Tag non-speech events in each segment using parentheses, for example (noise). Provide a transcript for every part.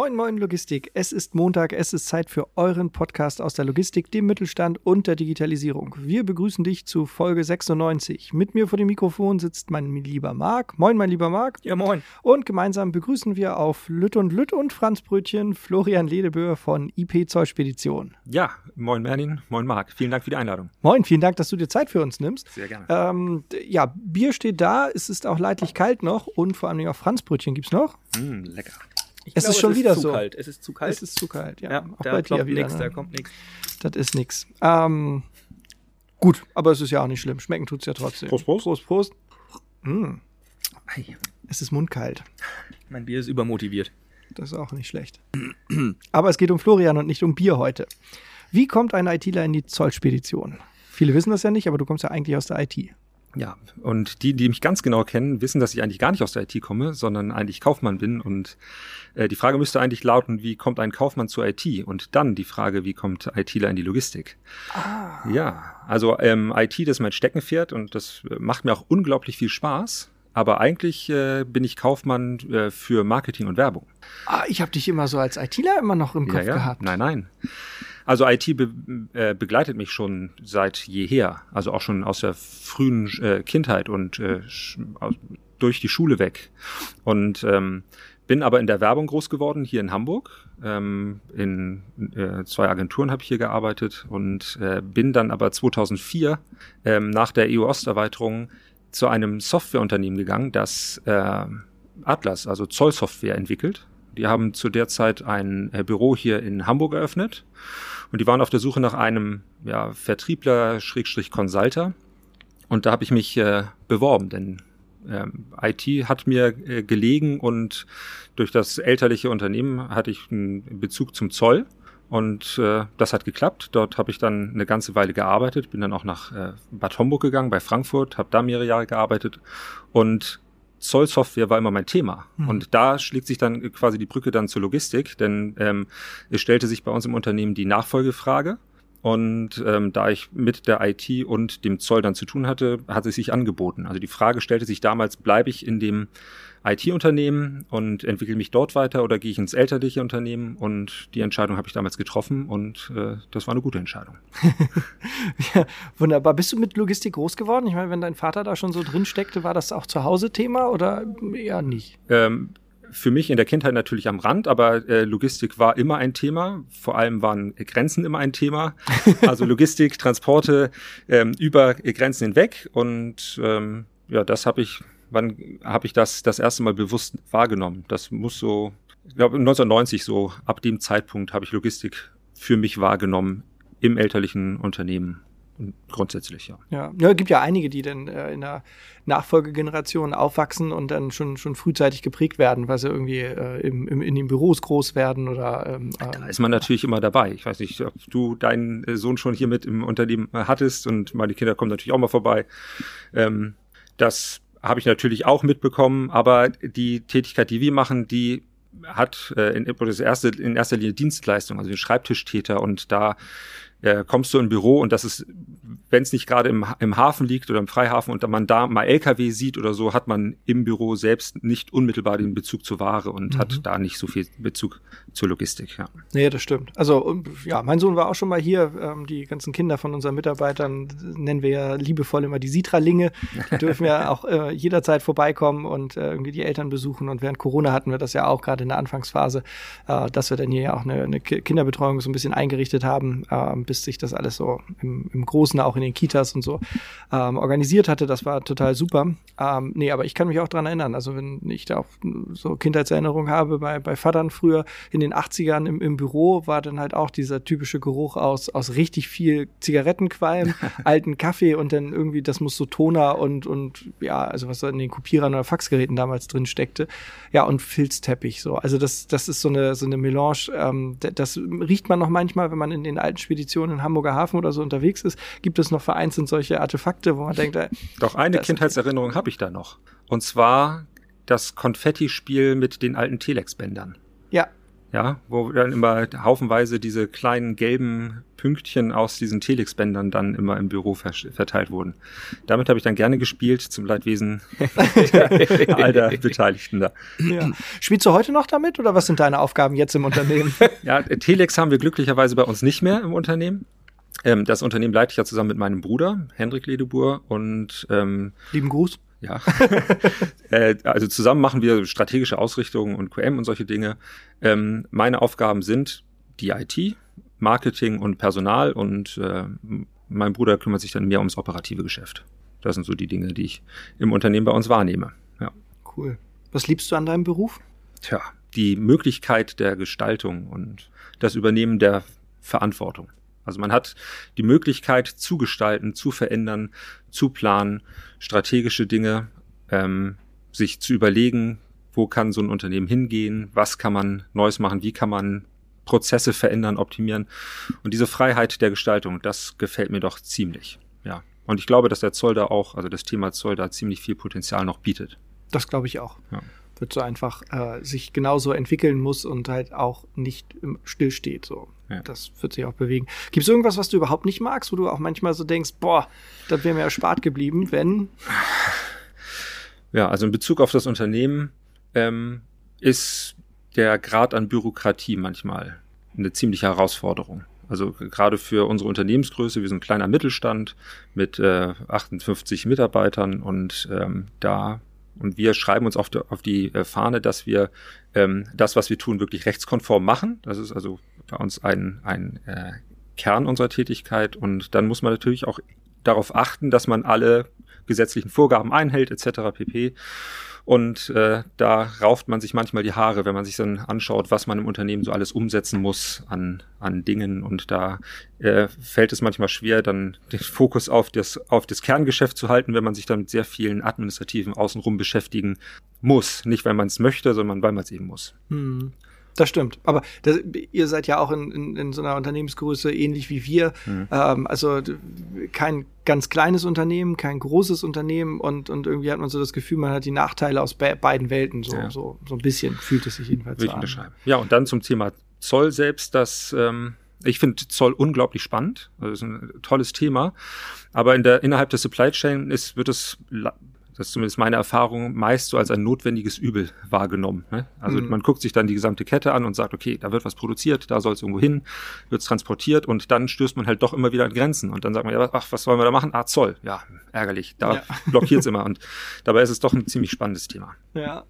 Moin, moin Logistik. Es ist Montag, es ist Zeit für euren Podcast aus der Logistik, dem Mittelstand und der Digitalisierung. Wir begrüßen dich zu Folge 96. Mit mir vor dem Mikrofon sitzt mein lieber Marc. Moin, mein lieber Marc. Ja, moin. Und gemeinsam begrüßen wir auf Lütt und Lütt und Franz Brötchen Florian Ledeböhr von IP Zollspedition. Ja, moin Merlin, moin Marc. Vielen Dank für die Einladung. Moin, vielen Dank, dass du dir Zeit für uns nimmst. Sehr gerne. Ähm, ja, Bier steht da, es ist auch leidlich kalt noch und vor allem auch Franzbrötchen gibt es noch. Mm, lecker. Ich es glaube, ist schon es wieder zu so. Kalt. Es ist zu kalt. Es ist zu kalt, ja. ja auch da bei dir kommt wieder. Nix, ne? Da kommt nichts. Das ist nichts. Ähm, gut, aber es ist ja auch nicht schlimm. Schmecken tut es ja trotzdem. Prost, Prost. Prost, Prost. Mm. Es ist mundkalt. Mein Bier ist übermotiviert. Das ist auch nicht schlecht. (clears throat) aber es geht um Florian und nicht um Bier heute. Wie kommt ein ITler in die Zollspedition? Viele wissen das ja nicht, aber du kommst ja eigentlich aus der IT. Ja, und die, die mich ganz genau kennen, wissen, dass ich eigentlich gar nicht aus der IT komme, sondern eigentlich Kaufmann bin. Und äh, die Frage müsste eigentlich lauten, wie kommt ein Kaufmann zur IT? Und dann die Frage, wie kommt ITler in die Logistik? Ah. Ja, also ähm, IT, das ist mein Steckenpferd und das macht mir auch unglaublich viel Spaß. Aber eigentlich äh, bin ich Kaufmann äh, für Marketing und Werbung. Ah, ich habe dich immer so als ITler immer noch im Kopf ja, ja. gehabt. Nein, nein. Also IT be äh, begleitet mich schon seit jeher, also auch schon aus der frühen äh, Kindheit und äh, durch die Schule weg. Und ähm, bin aber in der Werbung groß geworden hier in Hamburg. Ähm, in äh, zwei Agenturen habe ich hier gearbeitet und äh, bin dann aber 2004 ähm, nach der EU-Osterweiterung zu einem Softwareunternehmen gegangen, das äh, Atlas, also Zollsoftware entwickelt. Die haben zu der Zeit ein äh, Büro hier in Hamburg eröffnet und die waren auf der Suche nach einem ja, Vertriebler, Schrägstrich Consulter. Und da habe ich mich äh, beworben, denn ähm, IT hat mir äh, gelegen und durch das elterliche Unternehmen hatte ich einen Bezug zum Zoll. Und äh, das hat geklappt. Dort habe ich dann eine ganze Weile gearbeitet, bin dann auch nach äh, Bad Homburg gegangen, bei Frankfurt, habe da mehrere Jahre gearbeitet und Zollsoftware war immer mein Thema. Mhm. Und da schlägt sich dann quasi die Brücke dann zur Logistik, denn ähm, es stellte sich bei uns im Unternehmen die Nachfolgefrage. Und ähm, da ich mit der IT und dem Zoll dann zu tun hatte, hat es sich angeboten. Also die Frage stellte sich damals, bleibe ich in dem IT-Unternehmen und entwickle mich dort weiter oder gehe ich ins elterliche Unternehmen? Und die Entscheidung habe ich damals getroffen und äh, das war eine gute Entscheidung. (laughs) ja, wunderbar. Bist du mit Logistik groß geworden? Ich meine, wenn dein Vater da schon so drin steckte, war das auch zu Hause Thema oder eher nicht? Ähm, für mich in der Kindheit natürlich am Rand, aber äh, Logistik war immer ein Thema. Vor allem waren Grenzen immer ein Thema. (laughs) Also Logistik, Transporte ähm, über Grenzen hinweg. Und ähm, ja, das habe ich, wann habe ich das das erste Mal bewusst wahrgenommen? Das muss so, ich glaube 1990 so, ab dem Zeitpunkt habe ich Logistik für mich wahrgenommen im elterlichen Unternehmen. Grundsätzlich, ja. Ja, ja gibt ja einige, die dann äh, in der Nachfolgegeneration aufwachsen und dann schon, schon frühzeitig geprägt werden, weil sie irgendwie äh, im, im, in den Büros groß werden oder. Ähm, da ist man natürlich immer dabei. Ich weiß nicht, ob du deinen Sohn schon hier mit im Unternehmen hattest und meine Kinder kommen natürlich auch mal vorbei. Ähm, das habe ich natürlich auch mitbekommen, aber die Tätigkeit, die wir machen, die hat äh, in, das erste, in erster Linie Dienstleistung, also den Schreibtischtäter und da äh, kommst du in ein Büro und das ist, wenn es nicht gerade im, im Hafen liegt oder im Freihafen und man da mal LKW sieht oder so, hat man im Büro selbst nicht unmittelbar den Bezug zur Ware und mhm. hat da nicht so viel Bezug zur Logistik. Ja. Nee, das stimmt. Also ja, mein Sohn war auch schon mal hier. Ähm, die ganzen Kinder von unseren Mitarbeitern nennen wir ja liebevoll immer die Sitralinge. Die (laughs) dürfen ja auch äh, jederzeit vorbeikommen und äh, irgendwie die Eltern besuchen. Und während Corona hatten wir das ja auch gerade in der Anfangsphase, äh, dass wir dann hier ja auch eine, eine Kinderbetreuung so ein bisschen eingerichtet haben, ähm, bis sich das alles so im, im Großen auch in den Kitas und so ähm, organisiert hatte. Das war total super. Ähm, nee, aber ich kann mich auch dran erinnern. Also wenn ich da auch so Kindheitserinnerungen habe bei, bei Vatern früher in den 80ern im, im Büro, war dann halt auch dieser typische Geruch aus, aus richtig viel Zigarettenqualm, (laughs) alten Kaffee und dann irgendwie, das muss so Toner und, und ja, also was da in den Kopierern oder Faxgeräten damals drin steckte. Ja, und Filzteppich so. Also das, das ist so eine, so eine Melange. Ähm, das riecht man noch manchmal, wenn man in den alten Speditionen in Hamburger Hafen oder so unterwegs ist, gibt es noch vereinzelt solche Artefakte, wo man denkt, äh, doch eine Kindheitserinnerung habe ich da noch. Und zwar das Konfettispiel mit den alten Telex-Bändern. Ja. Ja, wo dann immer haufenweise diese kleinen gelben Pünktchen aus diesen Telexbändern dann immer im Büro verteilt wurden. Damit habe ich dann gerne gespielt, zum Leidwesen (laughs) all der Beteiligten da. Ja. Spielst du heute noch damit oder was sind deine Aufgaben jetzt im Unternehmen? (laughs) ja, Telex haben wir glücklicherweise bei uns nicht mehr im Unternehmen. Ähm, das Unternehmen leite ich ja zusammen mit meinem Bruder, Hendrik Ledebur und ähm, Lieben Gruß. Ja. (laughs) äh, also zusammen machen wir strategische Ausrichtungen und QM und solche Dinge. Ähm, meine Aufgaben sind die IT, Marketing und Personal und äh, mein Bruder kümmert sich dann mehr ums operative Geschäft. Das sind so die Dinge, die ich im Unternehmen bei uns wahrnehme. Ja. Cool. Was liebst du an deinem Beruf? Tja, die Möglichkeit der Gestaltung und das Übernehmen der Verantwortung. Also man hat die Möglichkeit zu gestalten, zu verändern, zu planen, strategische Dinge, ähm, sich zu überlegen, wo kann so ein Unternehmen hingehen, was kann man Neues machen, wie kann man Prozesse verändern, optimieren. Und diese Freiheit der Gestaltung, das gefällt mir doch ziemlich. Ja. Und ich glaube, dass der Zoll da auch, also das Thema Zoll da ziemlich viel Potenzial noch bietet. Das glaube ich auch. Ja wird so einfach äh, sich genauso entwickeln muss und halt auch nicht still steht. So. Ja. Das wird sich auch bewegen. Gibt es irgendwas, was du überhaupt nicht magst, wo du auch manchmal so denkst, boah, das wäre mir erspart geblieben, wenn. Ja, also in Bezug auf das Unternehmen ähm, ist der Grad an Bürokratie manchmal eine ziemliche Herausforderung. Also gerade für unsere Unternehmensgröße, wir sind ein kleiner Mittelstand mit äh, 58 Mitarbeitern und ähm, da und wir schreiben uns auf die, auf die äh, Fahne, dass wir ähm, das, was wir tun, wirklich rechtskonform machen. Das ist also bei uns ein, ein äh, Kern unserer Tätigkeit. Und dann muss man natürlich auch darauf achten, dass man alle gesetzlichen Vorgaben einhält, etc. pp. Und äh, da rauft man sich manchmal die Haare, wenn man sich dann anschaut, was man im Unternehmen so alles umsetzen muss an, an Dingen. Und da äh, fällt es manchmal schwer, dann den Fokus auf das, auf das Kerngeschäft zu halten, wenn man sich dann mit sehr vielen administrativen Außenrum beschäftigen muss. Nicht, weil man es möchte, sondern weil man es eben muss. Hm. Das stimmt. Aber das, ihr seid ja auch in, in, in, so einer Unternehmensgröße ähnlich wie wir. Mhm. Ähm, also kein ganz kleines Unternehmen, kein großes Unternehmen und, und irgendwie hat man so das Gefühl, man hat die Nachteile aus be beiden Welten. So, ja. so, so ein bisschen fühlt es sich jedenfalls so an. Ja, und dann zum Thema Zoll selbst, das ähm, ich finde Zoll unglaublich spannend. Das ist ein tolles Thema. Aber in der, innerhalb der Supply Chain ist, wird es das ist zumindest meine Erfahrung, meist so als ein notwendiges Übel (laughs) wahrgenommen. Ne? Also mhm. man guckt sich dann die gesamte Kette an und sagt, okay, da wird was produziert, da soll es irgendwo hin, wird es transportiert und dann stößt man halt doch immer wieder an Grenzen und dann sagt man, ja, ach, was sollen wir da machen? Ah, Zoll. Ja, ärgerlich. Da ja. (laughs) blockiert es immer und dabei ist es doch ein ziemlich spannendes Thema. Ja.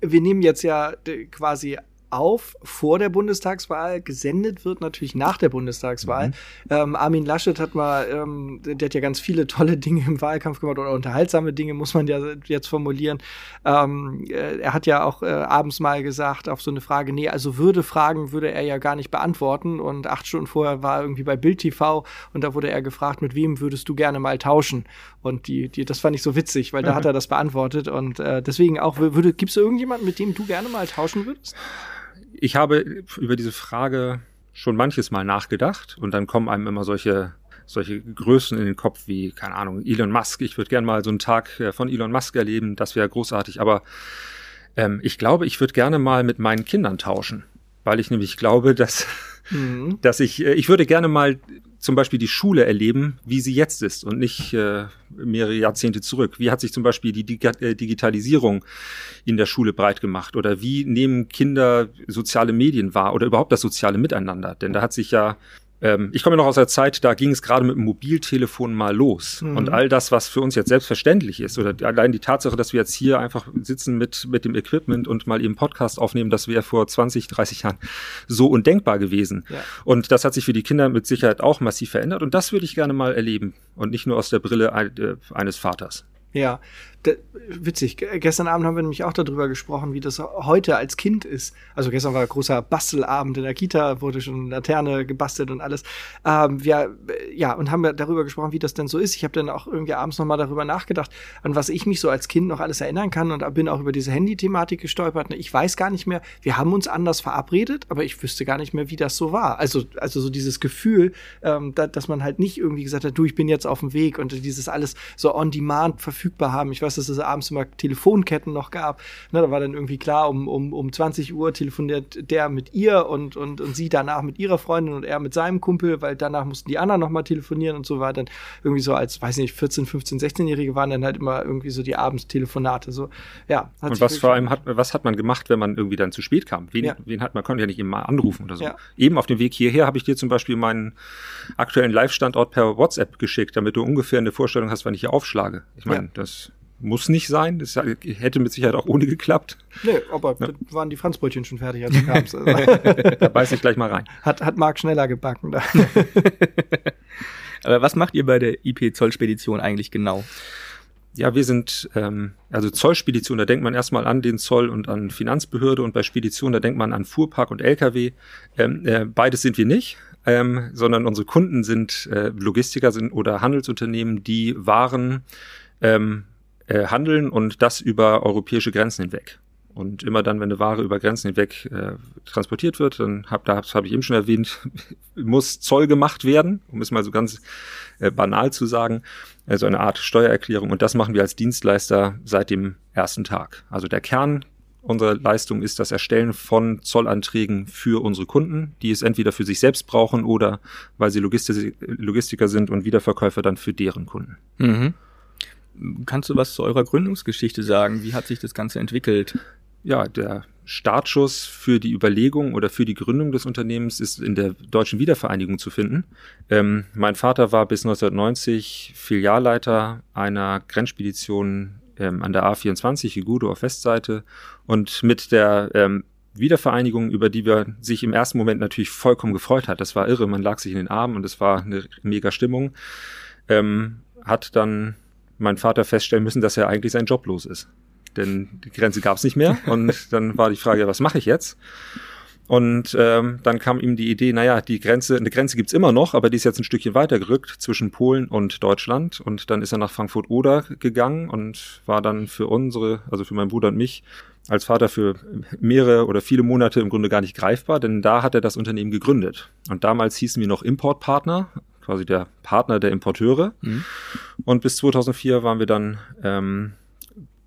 Wir nehmen jetzt ja quasi auf vor der Bundestagswahl. Gesendet wird natürlich nach der Bundestagswahl. Mhm. Ähm, Armin Laschet hat mal, ähm, der hat ja ganz viele tolle (laughs) Dinge im Wahlkampf gemacht oder unterhaltsame Dinge, muss man ja jetzt formulieren. Ähm, äh, er hat ja auch äh, abends mal gesagt auf so eine Frage, nee, also würde Fragen würde er ja gar nicht beantworten. Und acht Stunden vorher war er irgendwie bei Bild TV und da wurde er gefragt, mit wem würdest du gerne mal tauschen? Und die, die, das fand ich so witzig, weil da hat (laughs) er das beantwortet. Und äh, deswegen auch, würde, gibt es irgendjemanden, mit dem du gerne mal tauschen würdest? Ich habe über diese Frage schon manches Mal nachgedacht und dann kommen einem immer solche solche Größen in den Kopf wie, keine Ahnung, Elon Musk. Ich würde gerne mal so einen Tag äh, von Elon Musk erleben, das wäre großartig. Aber ähm, ich glaube, ich würde gerne mal mit meinen Kindern tauschen, weil ich nämlich glaube, dass, mhm. dass ich, äh, ich würde gerne mal zum Beispiel die Schule erleben, wie sie jetzt ist und nicht äh, mehrere Jahrzehnte zurück. Wie hat sich zum Beispiel die äh, Digitalisierung in der Schule breit gemacht oder wie nehmen Kinder soziale Medien wahr oder überhaupt das soziale Miteinander? Denn da hat sich ja ähm, ich komme noch aus der Zeit, da ging es gerade mit dem Mobiltelefon mal los. Mhm. Und all das, was für uns jetzt selbstverständlich ist, oder allein die Tatsache, dass wir jetzt hier einfach sitzen mit, mit dem Equipment und mal eben Podcast aufnehmen, das wäre vor 20, 30 Jahren so undenkbar gewesen. Ja. Und das hat sich für die Kinder mit Sicherheit auch massiv verändert. Und das würde ich gerne mal erleben. Und nicht nur aus der Brille äh, eines Vaters. Ja, de, witzig. Gestern Abend haben wir nämlich auch darüber gesprochen, wie das heute als Kind ist. Also gestern war großer Bastelabend in der Kita, wurde schon Laterne gebastelt und alles. Ähm, wir, ja, und haben darüber gesprochen, wie das denn so ist. Ich habe dann auch irgendwie abends nochmal darüber nachgedacht, an was ich mich so als Kind noch alles erinnern kann und bin auch über diese Handy-Thematik gestolpert. Ich weiß gar nicht mehr, wir haben uns anders verabredet, aber ich wüsste gar nicht mehr, wie das so war. Also, also so dieses Gefühl, ähm, da, dass man halt nicht irgendwie gesagt hat, du, ich bin jetzt auf dem Weg und dieses alles so on demand verfügbar haben. Ich weiß dass es abends immer Telefonketten noch gab. Ne, da war dann irgendwie klar, um, um, um 20 Uhr telefoniert der mit ihr und, und, und sie danach mit ihrer Freundin und er mit seinem Kumpel, weil danach mussten die anderen nochmal telefonieren und so war dann irgendwie so als, weiß nicht, 14, 15, 16-Jährige waren dann halt immer irgendwie so die Abendstelefonate. So, ja. und was vor allem hat, was hat man gemacht, wenn man irgendwie dann zu spät kam? Wen, ja. wen hat man, konnte ja nicht immer anrufen oder so. Ja. Eben auf dem Weg hierher habe ich dir zum Beispiel meinen aktuellen Live-Standort per WhatsApp geschickt, damit du ungefähr eine Vorstellung hast, wann ich hier aufschlage. Ich meine, ja. Das muss nicht sein. Das hätte mit Sicherheit auch ohne geklappt. Nee, aber ja. waren die Franzbrötchen schon fertig, als du kamst. da beiß ich gleich mal rein. Hat, hat Marc schneller gebacken da. (laughs) aber was macht ihr bei der IP Zollspedition eigentlich genau? Ja, wir sind, ähm, also Zollspedition, da denkt man erstmal an den Zoll und an Finanzbehörde und bei Spedition, da denkt man an Fuhrpark und Lkw. Ähm, äh, beides sind wir nicht ähm, sondern unsere Kunden sind äh, Logistiker sind oder Handelsunternehmen, die Waren ähm, äh, handeln und das über europäische Grenzen hinweg. Und immer dann, wenn eine Ware über Grenzen hinweg äh, transportiert wird, dann hab, da habe ich eben schon erwähnt, (laughs) muss Zoll gemacht werden, um es mal so ganz äh, banal zu sagen, also eine Art Steuererklärung. Und das machen wir als Dienstleister seit dem ersten Tag. Also der Kern Unsere Leistung ist das Erstellen von Zollanträgen für unsere Kunden, die es entweder für sich selbst brauchen oder weil sie Logistiker sind und Wiederverkäufer dann für deren Kunden. Mhm. Kannst du was zu eurer Gründungsgeschichte sagen? Wie hat sich das Ganze entwickelt? Ja, der Startschuss für die Überlegung oder für die Gründung des Unternehmens ist in der deutschen Wiedervereinigung zu finden. Ähm, mein Vater war bis 1990 Filialleiter einer Grenzspedition ähm, an der A24, Igudo auf Westseite. Und mit der ähm, Wiedervereinigung, über die wir sich im ersten Moment natürlich vollkommen gefreut hat, das war irre, man lag sich in den Armen und es war eine mega Stimmung, ähm, hat dann mein Vater feststellen müssen, dass er eigentlich sein Job los ist. Denn die Grenze gab es nicht mehr und (laughs) dann war die Frage, was mache ich jetzt? Und ähm, dann kam ihm die Idee, naja, die Grenze, eine Grenze gibt's immer noch, aber die ist jetzt ein Stückchen weiter gerückt zwischen Polen und Deutschland. Und dann ist er nach Frankfurt-Oder gegangen und war dann für unsere, also für meinen Bruder und mich, als Vater für mehrere oder viele Monate im Grunde gar nicht greifbar, denn da hat er das Unternehmen gegründet. Und damals hießen wir noch Importpartner, quasi der Partner der Importeure. Mhm. Und bis 2004 waren wir dann ähm,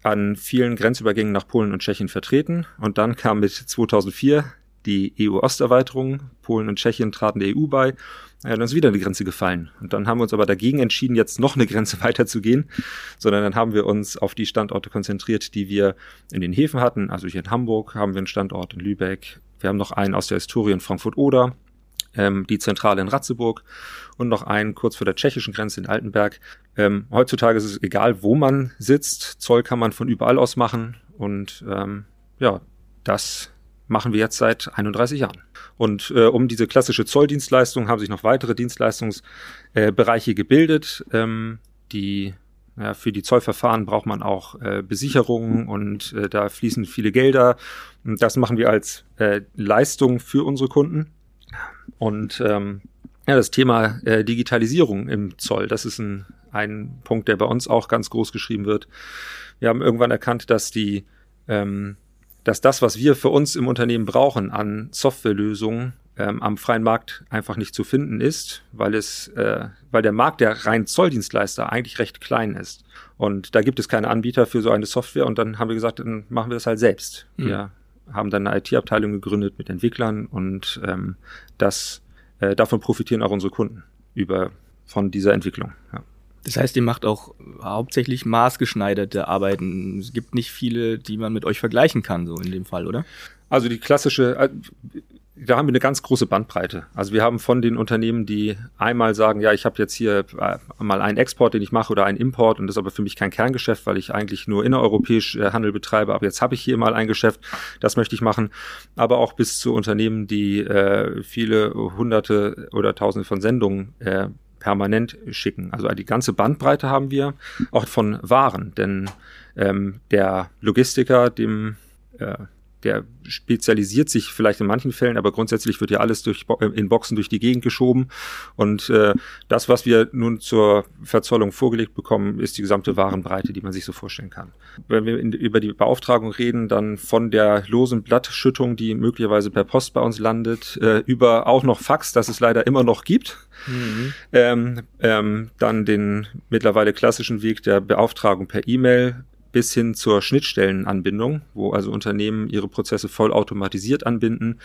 an vielen Grenzübergängen nach Polen und Tschechien vertreten. Und dann kam mit 2004 die EU-Osterweiterung. Polen und Tschechien traten der EU bei. Ja, dann ist wieder eine Grenze gefallen. Und dann haben wir uns aber dagegen entschieden, jetzt noch eine Grenze (laughs) weiterzugehen, sondern dann haben wir uns auf die Standorte konzentriert, die wir in den Häfen hatten. Also hier in Hamburg haben wir einen Standort in Lübeck. Wir haben noch einen aus der Historie in Frankfurt-Oder, ähm, die Zentrale in Ratzeburg und noch einen kurz vor der tschechischen Grenze in Altenberg. Ähm, heutzutage ist es egal, wo man sitzt. Zoll kann man von überall aus machen. Und ähm, ja, das machen wir jetzt seit 31 Jahren. Und äh, um diese klassische Zolldienstleistung haben sich noch weitere Dienstleistungsbereiche äh, gebildet. Ähm, die ja, für die Zollverfahren braucht man auch äh, Besicherungen und äh, da fließen viele Gelder. Und das machen wir als äh, Leistung für unsere Kunden. Und ähm, ja, das Thema äh, Digitalisierung im Zoll, das ist ein, ein Punkt, der bei uns auch ganz groß geschrieben wird. Wir haben irgendwann erkannt, dass die ähm, dass das, was wir für uns im Unternehmen brauchen an Softwarelösungen, ähm, am freien Markt einfach nicht zu finden ist, weil es, äh, weil der Markt der reinen Zolldienstleister eigentlich recht klein ist. Und da gibt es keine Anbieter für so eine Software und dann haben wir gesagt, dann machen wir das halt selbst. Mhm. Wir haben dann eine IT-Abteilung gegründet mit Entwicklern und ähm, das äh, davon profitieren auch unsere Kunden über von dieser Entwicklung. Ja. Das heißt, ihr macht auch hauptsächlich maßgeschneiderte Arbeiten. Es gibt nicht viele, die man mit euch vergleichen kann, so in dem Fall, oder? Also die klassische, äh, da haben wir eine ganz große Bandbreite. Also wir haben von den Unternehmen, die einmal sagen, ja, ich habe jetzt hier äh, mal einen Export, den ich mache oder einen Import und das ist aber für mich kein Kerngeschäft, weil ich eigentlich nur innereuropäisch äh, Handel betreibe, aber jetzt habe ich hier mal ein Geschäft, das möchte ich machen. Aber auch bis zu Unternehmen, die äh, viele hunderte oder tausende von Sendungen äh, permanent schicken. Also die ganze Bandbreite haben wir, auch von Waren, denn ähm, der Logistiker, dem äh, der spezialisiert sich vielleicht in manchen Fällen, aber grundsätzlich wird ja alles durch, äh, in Boxen durch die Gegend geschoben. Und äh, das, was wir nun zur Verzollung vorgelegt bekommen, ist die gesamte Warenbreite, die man sich so vorstellen kann. Wenn wir in, über die Beauftragung reden, dann von der losen Blattschüttung, die möglicherweise per Post bei uns landet, äh, über auch noch Fax, das es leider immer noch gibt. Mhm. Ähm, ähm, dann den mittlerweile klassischen Weg der Beauftragung per E-Mail bis hin zur Schnittstellenanbindung, wo also Unternehmen ihre Prozesse vollautomatisiert anbinden.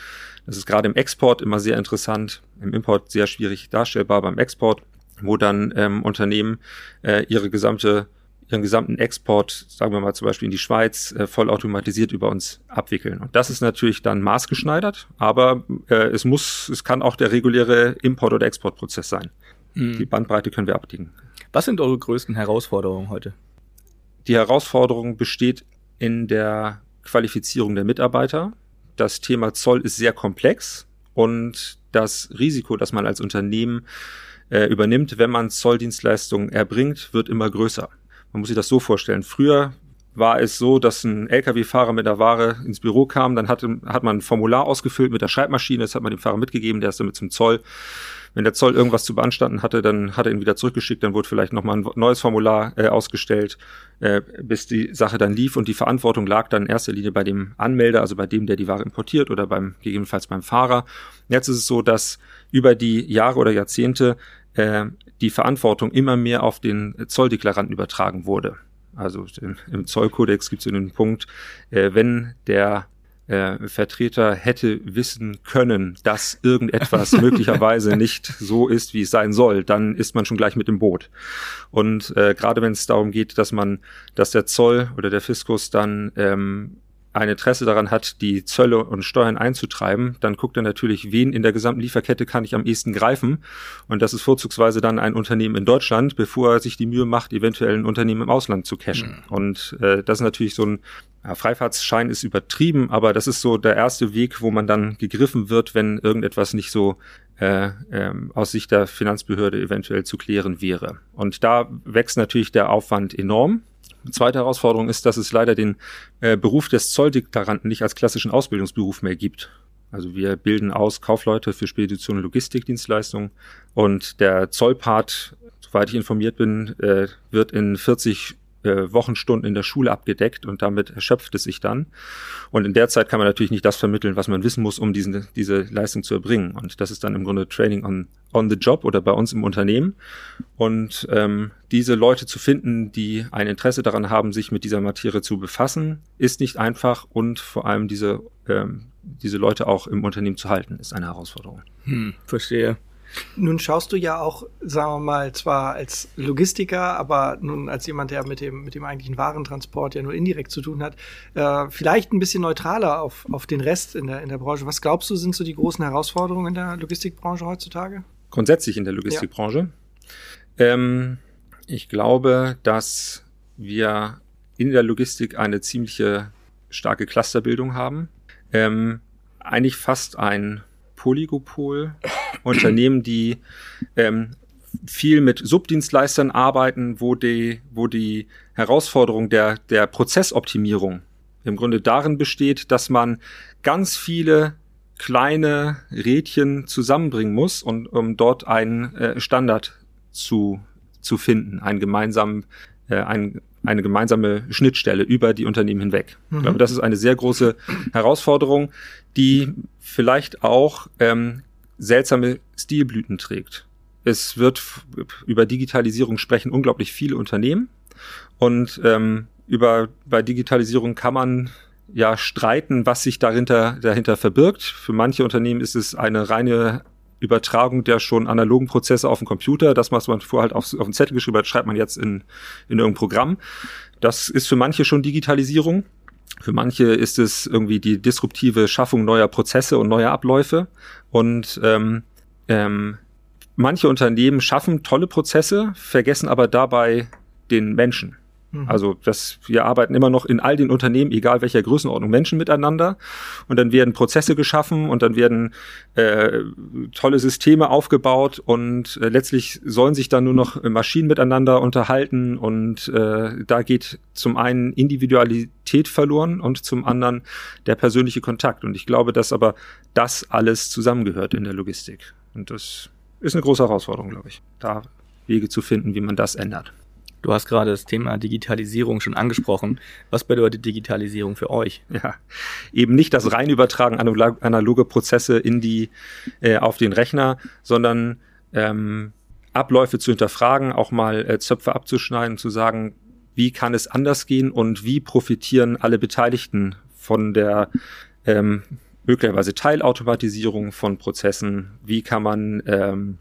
Das ist gerade im Export immer sehr interessant, im Import sehr schwierig darstellbar beim Export, wo dann ähm, Unternehmen äh, ihre gesamte ihren gesamten Export, sagen wir mal zum Beispiel in die Schweiz, äh, vollautomatisiert über uns abwickeln. Und das ist natürlich dann maßgeschneidert, aber äh, es muss, es kann auch der reguläre Import- oder Exportprozess sein. Mhm. Die Bandbreite können wir abdecken. Was sind eure größten Herausforderungen heute? Die Herausforderung besteht in der Qualifizierung der Mitarbeiter. Das Thema Zoll ist sehr komplex und das Risiko, das man als Unternehmen äh, übernimmt, wenn man Zolldienstleistungen erbringt, wird immer größer. Man muss sich das so vorstellen. Früher war es so, dass ein Lkw-Fahrer mit der Ware ins Büro kam, dann hatte, hat man ein Formular ausgefüllt mit der Schreibmaschine, das hat man dem Fahrer mitgegeben, der ist damit zum Zoll. Wenn der Zoll irgendwas zu beanstanden hatte, dann hat er ihn wieder zurückgeschickt, dann wurde vielleicht nochmal ein neues Formular äh, ausgestellt, äh, bis die Sache dann lief und die Verantwortung lag dann in erster Linie bei dem Anmelder, also bei dem, der die Ware importiert oder beim gegebenenfalls beim Fahrer. Jetzt ist es so, dass über die Jahre oder Jahrzehnte äh, die Verantwortung immer mehr auf den Zolldeklaranten übertragen wurde. Also im Zollkodex gibt es den Punkt, äh, wenn der äh, Vertreter hätte wissen können, dass irgendetwas (laughs) möglicherweise nicht so ist, wie es sein soll, dann ist man schon gleich mit im Boot. Und äh, gerade wenn es darum geht, dass man, dass der Zoll oder der Fiskus dann ähm, ein Interesse daran hat, die Zölle und Steuern einzutreiben, dann guckt er natürlich, wen in der gesamten Lieferkette kann ich am ehesten greifen. Und das ist vorzugsweise dann ein Unternehmen in Deutschland, bevor er sich die Mühe macht, eventuell ein Unternehmen im Ausland zu cashen. Mhm. Und äh, das ist natürlich so ein ja, Freifahrtsschein ist übertrieben, aber das ist so der erste Weg, wo man dann gegriffen wird, wenn irgendetwas nicht so äh, ähm, aus Sicht der Finanzbehörde eventuell zu klären wäre. Und da wächst natürlich der Aufwand enorm. Zweite Herausforderung ist, dass es leider den äh, Beruf des Zolldeklaranten nicht als klassischen Ausbildungsberuf mehr gibt. Also wir bilden aus Kaufleute für Spedition und Logistikdienstleistungen und der Zollpart, soweit ich informiert bin, äh, wird in 40 äh, Wochenstunden in der Schule abgedeckt und damit erschöpft es sich dann. Und in der Zeit kann man natürlich nicht das vermitteln, was man wissen muss, um diesen, diese Leistung zu erbringen. Und das ist dann im Grunde Training on, on the Job oder bei uns im Unternehmen. Und ähm, diese Leute zu finden, die ein Interesse daran haben, sich mit dieser Materie zu befassen, ist nicht einfach und vor allem diese, ähm, diese Leute auch im Unternehmen zu halten, ist eine Herausforderung. Hm, verstehe. Nun schaust du ja auch, sagen wir mal, zwar als Logistiker, aber nun als jemand, der mit dem, mit dem eigentlichen Warentransport ja nur indirekt zu tun hat, äh, vielleicht ein bisschen neutraler auf, auf den Rest in der, in der Branche. Was glaubst du, sind so die großen Herausforderungen in der Logistikbranche heutzutage? Grundsätzlich in der Logistikbranche. Ja. Ähm, ich glaube, dass wir in der Logistik eine ziemliche starke Clusterbildung haben. Ähm, eigentlich fast ein Polygopol, (coughs) Unternehmen, die ähm, viel mit Subdienstleistern arbeiten, wo die, wo die Herausforderung der, der Prozessoptimierung im Grunde darin besteht, dass man ganz viele kleine Rädchen zusammenbringen muss, und, um dort einen äh, Standard zu, zu finden, einen gemeinsamen, äh, ein, eine gemeinsame Schnittstelle über die Unternehmen hinweg. Mhm. Ich glaube, das ist eine sehr große Herausforderung, die vielleicht auch ähm, seltsame Stilblüten trägt. Es wird über Digitalisierung sprechen unglaublich viele Unternehmen und ähm, über bei Digitalisierung kann man ja streiten, was sich dahinter dahinter verbirgt. Für manche Unternehmen ist es eine reine Übertragung der schon analogen Prozesse auf den Computer. Das, was man vorher halt auf, auf den Zettel geschrieben hat, schreibt man jetzt in, in irgendein Programm. Das ist für manche schon Digitalisierung. Für manche ist es irgendwie die disruptive Schaffung neuer Prozesse und neuer Abläufe. Und ähm, ähm, manche Unternehmen schaffen tolle Prozesse, vergessen aber dabei den Menschen. Mhm. Also das, wir arbeiten immer noch in all den Unternehmen, egal welcher Größenordnung, Menschen miteinander. Und dann werden Prozesse geschaffen und dann werden äh, tolle Systeme aufgebaut und äh, letztlich sollen sich dann nur noch Maschinen miteinander unterhalten und äh, da geht zum einen Individualität verloren und zum anderen der persönliche Kontakt. Und ich glaube, dass aber das alles zusammengehört in der Logistik. Und das ist eine große Herausforderung, glaube ich, da Wege zu finden, wie man das ändert. Du hast gerade das Thema Digitalisierung schon angesprochen. Was bedeutet Digitalisierung für euch? Ja, eben nicht das rein übertragen analoge Prozesse in die äh, auf den Rechner, sondern ähm, Abläufe zu hinterfragen, auch mal äh, Zöpfe abzuschneiden, zu sagen, wie kann es anders gehen und wie profitieren alle Beteiligten von der ähm, möglicherweise Teilautomatisierung von Prozessen, wie kann man ähm,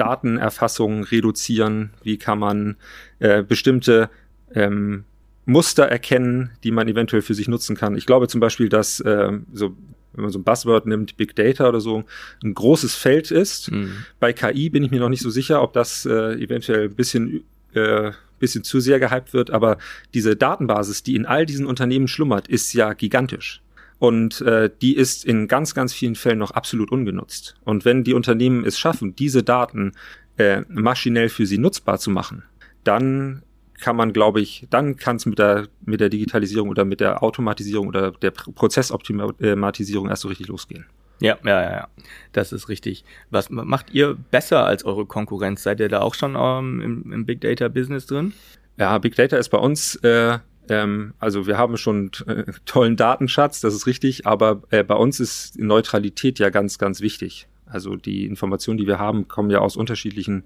Datenerfassung reduzieren, wie kann man äh, bestimmte ähm, Muster erkennen, die man eventuell für sich nutzen kann. Ich glaube zum Beispiel, dass äh, so wenn man so ein Buzzword nimmt, Big Data oder so, ein großes Feld ist. Mhm. Bei KI bin ich mir noch nicht so sicher, ob das äh, eventuell ein bisschen, äh, bisschen zu sehr gehypt wird, aber diese Datenbasis, die in all diesen Unternehmen schlummert, ist ja gigantisch. Und äh, die ist in ganz, ganz vielen Fällen noch absolut ungenutzt. Und wenn die Unternehmen es schaffen, diese Daten äh, maschinell für sie nutzbar zu machen, dann kann man, glaube ich, dann kann es mit der, mit der Digitalisierung oder mit der Automatisierung oder der Prozessoptimatisierung erst so richtig losgehen. Ja, ja, ja, ja. Das ist richtig. Was macht ihr besser als eure Konkurrenz? Seid ihr da auch schon ähm, im, im, Big Data Business drin? Ja, Big Data ist bei uns, äh, ähm, also wir haben schon äh, tollen Datenschatz, das ist richtig, aber äh, bei uns ist Neutralität ja ganz, ganz wichtig. Also die Informationen, die wir haben, kommen ja aus unterschiedlichen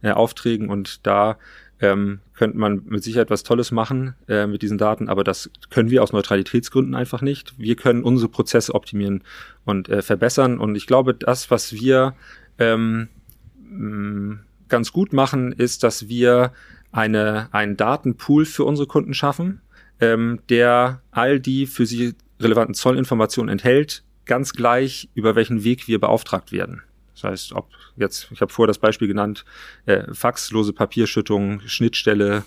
äh, Aufträgen und da ähm, könnte man mit Sicherheit was Tolles machen äh, mit diesen Daten, aber das können wir aus Neutralitätsgründen einfach nicht. Wir können unsere Prozesse optimieren und äh, verbessern. Und ich glaube, das, was wir ähm, mm, ganz gut machen, ist, dass wir eine, einen Datenpool für unsere Kunden schaffen, ähm, der all die für sie relevanten Zollinformationen enthält, ganz gleich, über welchen Weg wir beauftragt werden. Das heißt, ob jetzt, ich habe vorher das Beispiel genannt, äh, faxlose Papierschüttung, Schnittstelle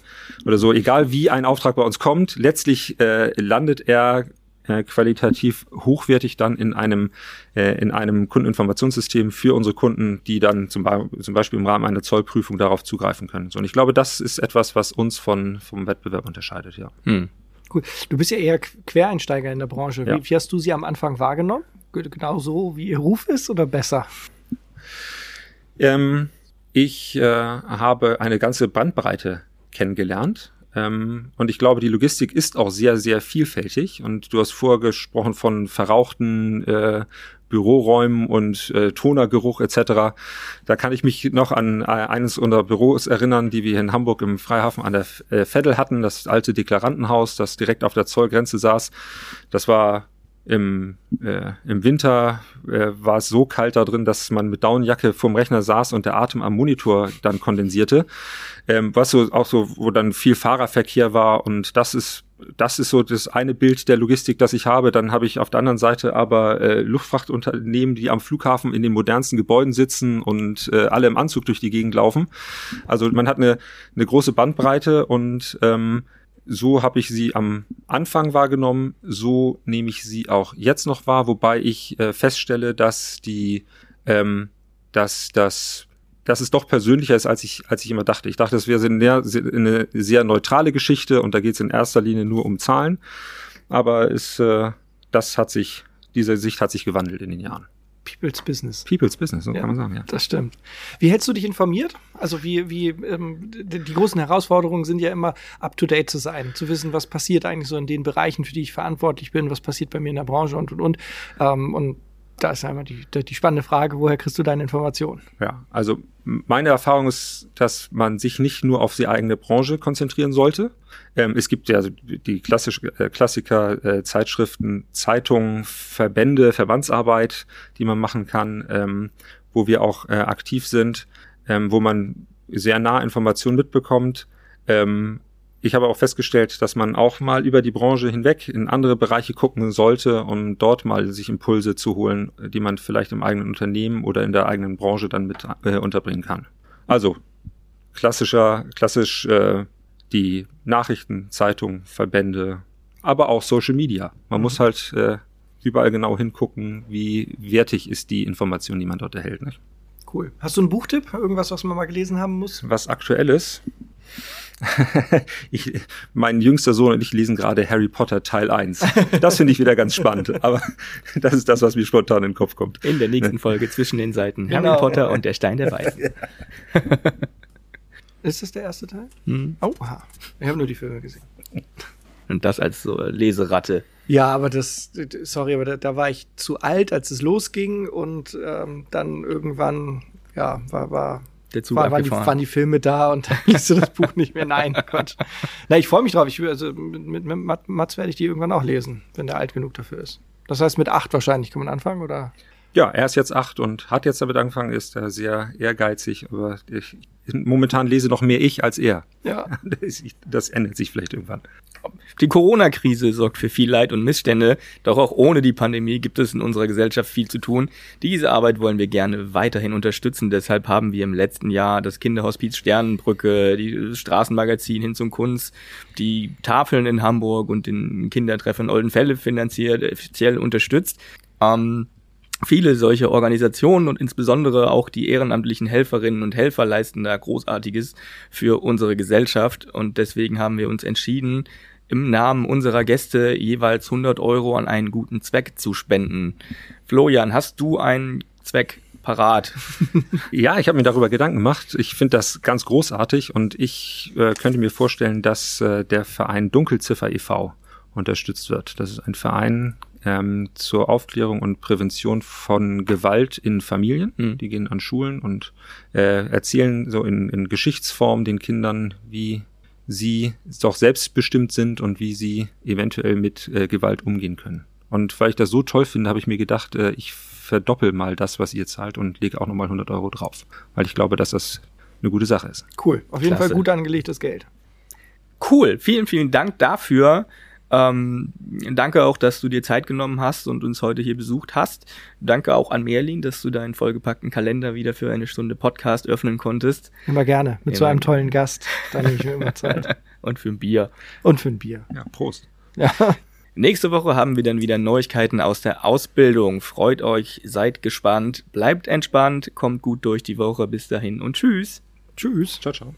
oder so, egal wie ein Auftrag bei uns kommt, letztlich äh, landet er äh, qualitativ hochwertig dann in einem äh, in einem Kundeninformationssystem für unsere Kunden, die dann zum, zum Beispiel im Rahmen einer Zollprüfung darauf zugreifen können. So, und ich glaube, das ist etwas, was uns von vom Wettbewerb unterscheidet. Ja. Hm. Cool. Du bist ja eher Quereinsteiger in der Branche. Wie, ja. wie hast du sie am Anfang wahrgenommen? Genau so, wie ihr Ruf ist oder besser? Ähm, ich äh, habe eine ganze Bandbreite kennengelernt. Ähm, und ich glaube, die Logistik ist auch sehr, sehr vielfältig. Und du hast vorgesprochen von verrauchten äh, Büroräumen und äh, Tonergeruch etc. Da kann ich mich noch an äh, eines unserer Büros erinnern, die wir in Hamburg im Freihafen an der äh, Veddel hatten, das alte Deklarantenhaus, das direkt auf der Zollgrenze saß. Das war im, äh, im Winter äh, war es so kalt da drin, dass man mit Daunenjacke vorm Rechner saß und der Atem am Monitor dann kondensierte. Ähm, was so auch so, wo dann viel Fahrerverkehr war und das ist das ist so das eine Bild der Logistik, das ich habe. Dann habe ich auf der anderen Seite aber äh, Luftfrachtunternehmen, die am Flughafen in den modernsten Gebäuden sitzen und äh, alle im Anzug durch die Gegend laufen. Also man hat eine, eine große Bandbreite und ähm, so habe ich sie am Anfang wahrgenommen, so nehme ich sie auch jetzt noch wahr, wobei ich äh, feststelle, dass die, ähm, dass das, dass es doch persönlicher ist, als ich, als ich immer dachte. Ich dachte, es wäre eine, eine sehr neutrale Geschichte und da geht es in erster Linie nur um Zahlen. Aber es, äh, das hat sich, diese Sicht hat sich gewandelt in den Jahren. People's Business. People's Business, so ja, kann man sagen, ja. Das stimmt. Wie hältst du dich informiert? Also wie, wie ähm, die, die großen Herausforderungen sind ja immer up-to-date zu sein, zu wissen, was passiert eigentlich so in den Bereichen, für die ich verantwortlich bin, was passiert bei mir in der Branche und und und. Ähm, und da ist einmal die, die spannende Frage, woher kriegst du deine Informationen? Ja, also meine Erfahrung ist, dass man sich nicht nur auf die eigene Branche konzentrieren sollte. Ähm, es gibt ja die klassische, äh, Klassiker, äh, Zeitschriften, Zeitungen, Verbände, Verbandsarbeit, die man machen kann, ähm, wo wir auch äh, aktiv sind, ähm, wo man sehr nah Informationen mitbekommt. Ähm, ich habe auch festgestellt, dass man auch mal über die Branche hinweg in andere Bereiche gucken sollte, um dort mal sich Impulse zu holen, die man vielleicht im eigenen Unternehmen oder in der eigenen Branche dann mit äh, unterbringen kann. Also klassischer, klassisch äh, die Nachrichten, Zeitungen, Verbände, aber auch Social Media. Man mhm. muss halt äh, überall genau hingucken, wie wertig ist die Information, die man dort erhält. Nicht? Cool. Hast du einen Buchtipp? Irgendwas, was man mal gelesen haben muss? Was aktuell ist? (laughs) ich, mein jüngster Sohn und ich lesen gerade Harry Potter Teil 1. Das finde ich wieder ganz spannend. (laughs) Aber das ist das, was mir spontan in den Kopf kommt. In der nächsten Folge zwischen den Seiten genau. Harry Potter und der Stein der Weisen. (laughs) ist das der erste Teil? Hm. Oh, ich habe nur die Filme gesehen. Und das als so Leseratte. Ja, aber das, sorry, aber da, da war ich zu alt, als es losging und ähm, dann irgendwann, ja, war, war der Zug war, waren, die, waren die Filme da und dann (laughs) liest du das Buch nicht mehr. Nein, Gott. Na, ich freue mich drauf. Ich, also mit, mit Mats werde ich die irgendwann auch lesen, wenn der alt genug dafür ist. Das heißt, mit acht wahrscheinlich kann man anfangen, oder? Ja, er ist jetzt acht und hat jetzt damit angefangen, ist er sehr ehrgeizig, aber ich, momentan lese noch mehr ich als er. Ja. (laughs) Das ändert sich vielleicht irgendwann. Die Corona-Krise sorgt für viel Leid und Missstände, doch auch ohne die Pandemie gibt es in unserer Gesellschaft viel zu tun. Diese Arbeit wollen wir gerne weiterhin unterstützen. Deshalb haben wir im letzten Jahr das Kinderhospiz Sternenbrücke, die Straßenmagazin hin zum Kunst, die Tafeln in Hamburg und den Kindertreffen in Oldenfelle finanziert, offiziell unterstützt. Ähm, Viele solche Organisationen und insbesondere auch die ehrenamtlichen Helferinnen und Helfer leisten da Großartiges für unsere Gesellschaft und deswegen haben wir uns entschieden, im Namen unserer Gäste jeweils 100 Euro an einen guten Zweck zu spenden. Florian, hast du einen Zweck parat? (laughs) ja, ich habe mir darüber Gedanken gemacht. Ich finde das ganz großartig und ich äh, könnte mir vorstellen, dass äh, der Verein Dunkelziffer e.V. unterstützt wird. Das ist ein Verein ähm, zur Aufklärung und Prävention von Gewalt in Familien. Mhm. Die gehen an Schulen und äh, erzählen so in, in Geschichtsform den Kindern, wie sie doch selbstbestimmt sind und wie sie eventuell mit äh, Gewalt umgehen können. Und weil ich das so toll finde, habe ich mir gedacht, äh, ich verdoppel mal das, was ihr zahlt und lege auch nochmal 100 Euro drauf, weil ich glaube, dass das eine gute Sache ist. Cool, auf jeden Klasse. Fall gut angelegtes Geld. Cool, vielen, vielen Dank dafür. Ähm, danke auch, dass du dir Zeit genommen hast und uns heute hier besucht hast. Danke auch an Merlin, dass du deinen vollgepackten Kalender wieder für eine Stunde Podcast öffnen konntest. Immer gerne, mit immer. so einem tollen Gast. Da nehme ich mir immer Zeit. (laughs) und für ein Bier. Und für ein Bier. Ja, Prost. Ja. (laughs) Nächste Woche haben wir dann wieder Neuigkeiten aus der Ausbildung. Freut euch, seid gespannt, bleibt entspannt, kommt gut durch die Woche. Bis dahin und tschüss. Tschüss. Ciao, ciao.